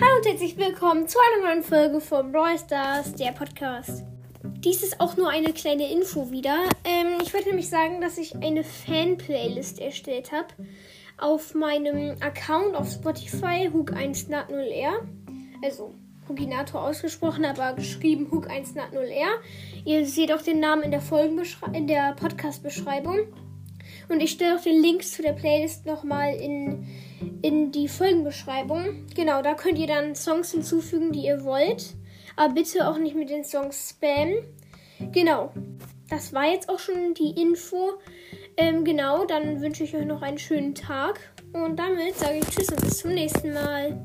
und herzlich willkommen zu einer neuen Folge von Brawl Stars, der Podcast. Dies ist auch nur eine kleine Info wieder. Ähm, ich wollte nämlich sagen, dass ich eine Fan-Playlist erstellt habe auf meinem Account auf Spotify, Hook1NAT0R. Also Huginator ausgesprochen, aber geschrieben Hook1NAT0R. Ihr seht auch den Namen in der, in der Podcast-Beschreibung. Und ich stelle auch den Link zu der Playlist nochmal in, in die Folgenbeschreibung. Genau, da könnt ihr dann Songs hinzufügen, die ihr wollt. Aber bitte auch nicht mit den Songs spammen. Genau, das war jetzt auch schon die Info. Ähm, genau, dann wünsche ich euch noch einen schönen Tag. Und damit sage ich Tschüss und bis zum nächsten Mal.